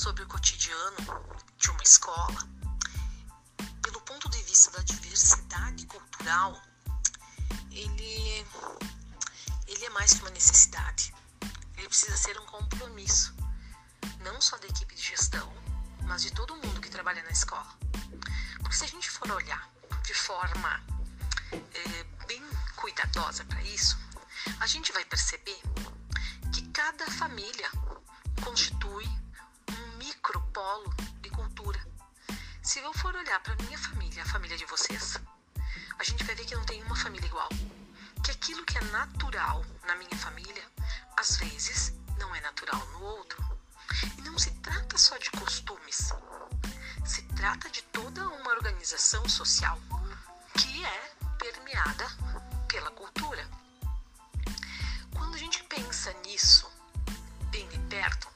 sobre o cotidiano de uma escola, pelo ponto de vista da diversidade cultural, ele, ele é mais que uma necessidade. Ele precisa ser um compromisso, não só da equipe de gestão, mas de todo mundo que trabalha na escola. Porque se a gente for olhar de forma é, bem cuidadosa para isso, a gente vai perceber que cada família constitui micropolo de cultura. Se eu for olhar para minha família, a família de vocês, a gente vai ver que não tem uma família igual. Que aquilo que é natural na minha família, às vezes, não é natural no outro. E não se trata só de costumes, se trata de toda uma organização social que é permeada pela cultura. Quando a gente pensa nisso bem de perto,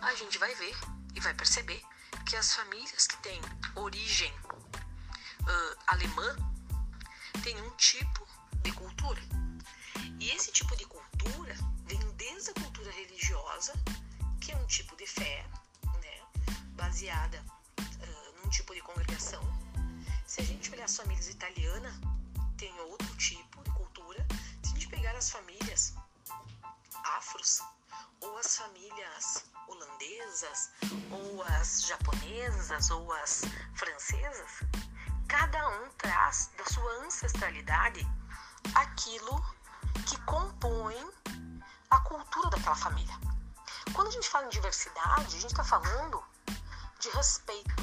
a gente vai ver vai perceber que as famílias que têm origem uh, alemã têm um tipo de cultura. E esse tipo de cultura vem desde a cultura religiosa, que é um tipo de fé, né, baseada uh, num tipo de congregação. Se a gente olhar as famílias italianas, tem outro tipo de cultura. Se a gente pegar as famílias as famílias holandesas, ou as japonesas, ou as francesas, cada um traz da sua ancestralidade aquilo que compõe a cultura daquela família. Quando a gente fala em diversidade, a gente está falando de respeito,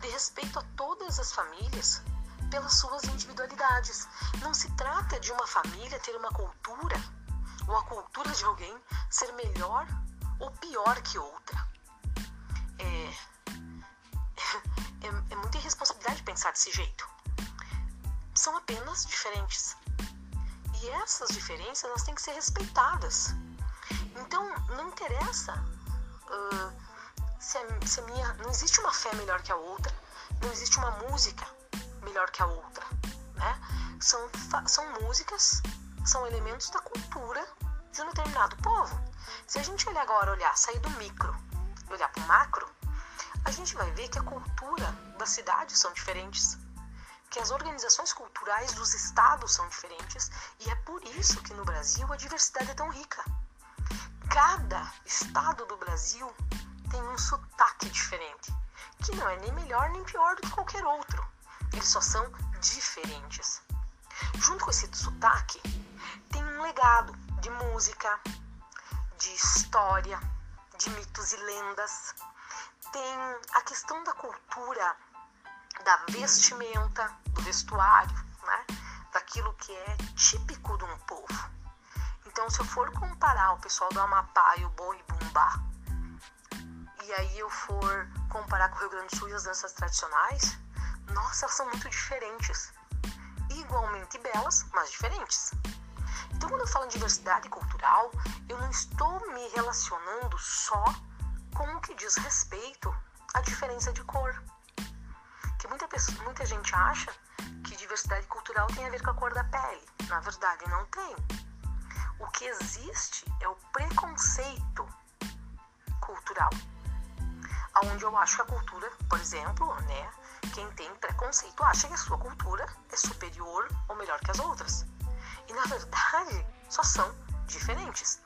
de respeito a todas as famílias pelas suas individualidades. Não se trata de uma família ter uma cultura ou a cultura de alguém ser melhor ou pior que outra. É, é, é muita irresponsabilidade pensar desse jeito. São apenas diferentes. E essas diferenças elas têm que ser respeitadas. Então não interessa uh, se, a, se a minha. Não existe uma fé melhor que a outra, não existe uma música melhor que a outra. Né? São, são músicas, são elementos da cultura de um determinado povo. Se a gente olhar agora, olhar, sair do micro e olhar para o macro, a gente vai ver que a cultura das cidades são diferentes, que as organizações culturais dos estados são diferentes e é por isso que no Brasil a diversidade é tão rica. Cada estado do Brasil tem um sotaque diferente, que não é nem melhor nem pior do que qualquer outro. Eles só são diferentes. Junto com esse sotaque, tem um legado de música, de história, de mitos e lendas. Tem a questão da cultura, da vestimenta, do vestuário, né? daquilo que é típico de um povo. Então, se eu for comparar o pessoal do Amapá e o Boi Bumbá, e aí eu for comparar com o Rio Grande do Sul e as danças tradicionais, nossa, elas são muito diferentes. Igualmente belas, mas diferentes. Então, quando eu falo em diversidade cultural, eu não estou me relacionando só com o que diz respeito à diferença de cor. Que muita, pessoa, muita gente acha que diversidade cultural tem a ver com a cor da pele. Na verdade, não tem. O que existe é o preconceito cultural. Onde eu acho que a cultura, por exemplo, né, quem tem preconceito acha que a sua cultura é superior ou melhor que as outras. E na verdade, só são diferentes.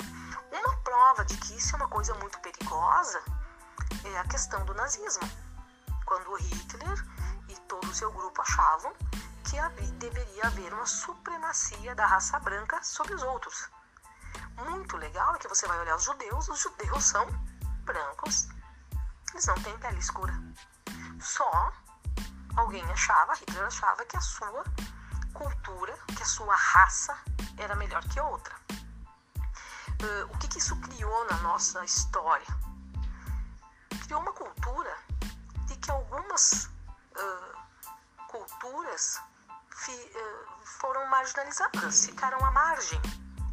Uma prova de que isso é uma coisa muito perigosa é a questão do nazismo. Quando Hitler e todo o seu grupo achavam que deveria haver uma supremacia da raça branca sobre os outros. Muito legal é que você vai olhar os judeus, os judeus são brancos, eles não têm pele escura. Só alguém achava, Hitler achava que a sua cultura, que a sua raça era melhor que outra. Uh, o que, que isso criou na nossa história? Criou uma cultura de que algumas uh, culturas fi, uh, foram marginalizadas, ficaram à margem,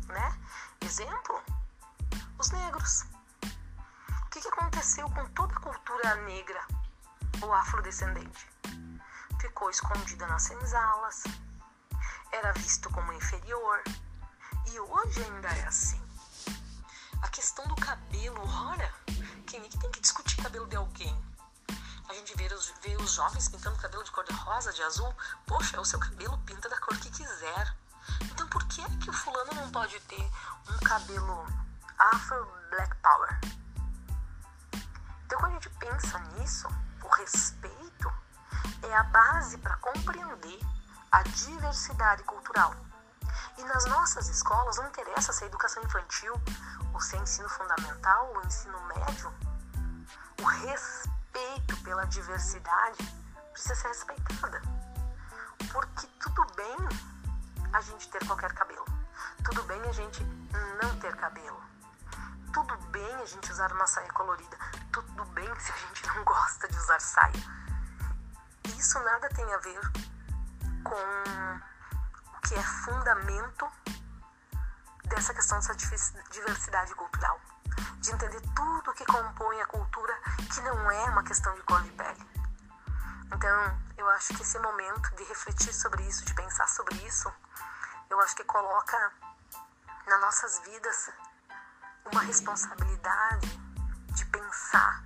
né? Exemplo, os negros. O que, que aconteceu com toda a cultura negra ou afrodescendente? ficou escondida nas senzalas, era visto como inferior e hoje ainda é assim. A questão do cabelo, ora, Quem é que tem que discutir cabelo de alguém? A gente vê os, vê os jovens pintando cabelo de cor de rosa, de azul. Poxa, o seu cabelo pinta da cor que quiser. Então por que é que o fulano não pode ter um cabelo afro black power? Então quando a gente pensa nisso, o respeito é a base para compreender a diversidade cultural. E nas nossas escolas não interessa se é educação infantil, ou se é ensino fundamental ou ensino médio, o respeito pela diversidade precisa ser respeitada. Porque tudo bem a gente ter qualquer cabelo. Tudo bem a gente não ter cabelo. Tudo bem a gente usar uma saia colorida. Tudo bem se a gente não gosta de usar saia. Isso nada tem a ver com o que é fundamento dessa questão dessa diversidade cultural. De entender tudo o que compõe a cultura, que não é uma questão de cor de pele. Então, eu acho que esse momento de refletir sobre isso, de pensar sobre isso, eu acho que coloca nas nossas vidas uma responsabilidade de pensar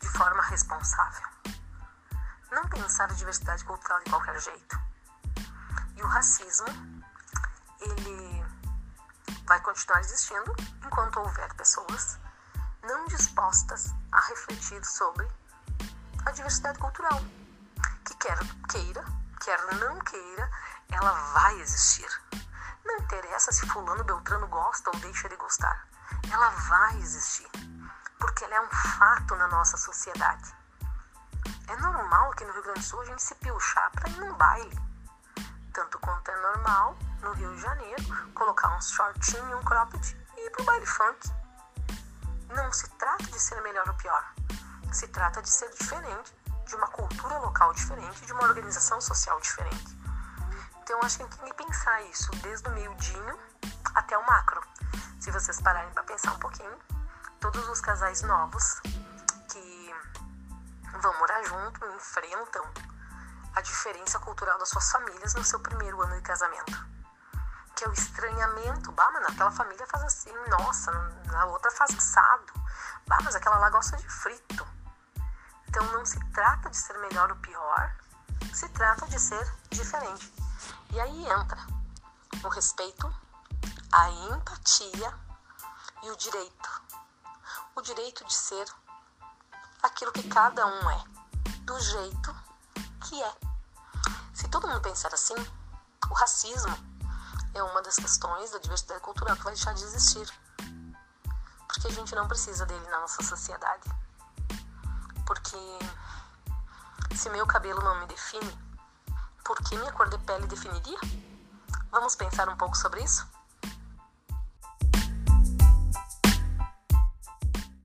de forma responsável. Não pensar a diversidade cultural de qualquer jeito. E o racismo, ele vai continuar existindo enquanto houver pessoas não dispostas a refletir sobre a diversidade cultural, que quer queira, quer não queira, ela vai existir. Não interessa se fulano Beltrano gosta ou deixa de gostar. Ela vai existir, porque ela é um fato na nossa sociedade. É normal que no Rio Grande do Sul a gente se pilchar para ir num baile. Tanto quanto é normal no Rio de Janeiro colocar um shortinho, um cropped e ir pro baile funk. Não se trata de ser melhor ou pior. Se trata de ser diferente, de uma cultura local diferente, de uma organização social diferente. Então, acho que tem que pensar isso desde o miudinho até o macro. Se vocês pararem para pensar um pouquinho, todos os casais novos que vão morar junto enfrentam a diferença cultural das suas famílias no seu primeiro ano de casamento. Que é o estranhamento. Bah, mas naquela família faz assim, nossa, na outra faz assado. Bah, mas aquela lá gosta de frito. Então não se trata de ser melhor ou pior, se trata de ser diferente. E aí entra o respeito, a empatia e o direito. O direito de ser aquilo que cada um é, do jeito que é. Se todo mundo pensar assim, o racismo é uma das questões da diversidade cultural que vai deixar de existir. Porque a gente não precisa dele na nossa sociedade. Porque se meu cabelo não me define, por que minha cor de pele definiria? Vamos pensar um pouco sobre isso?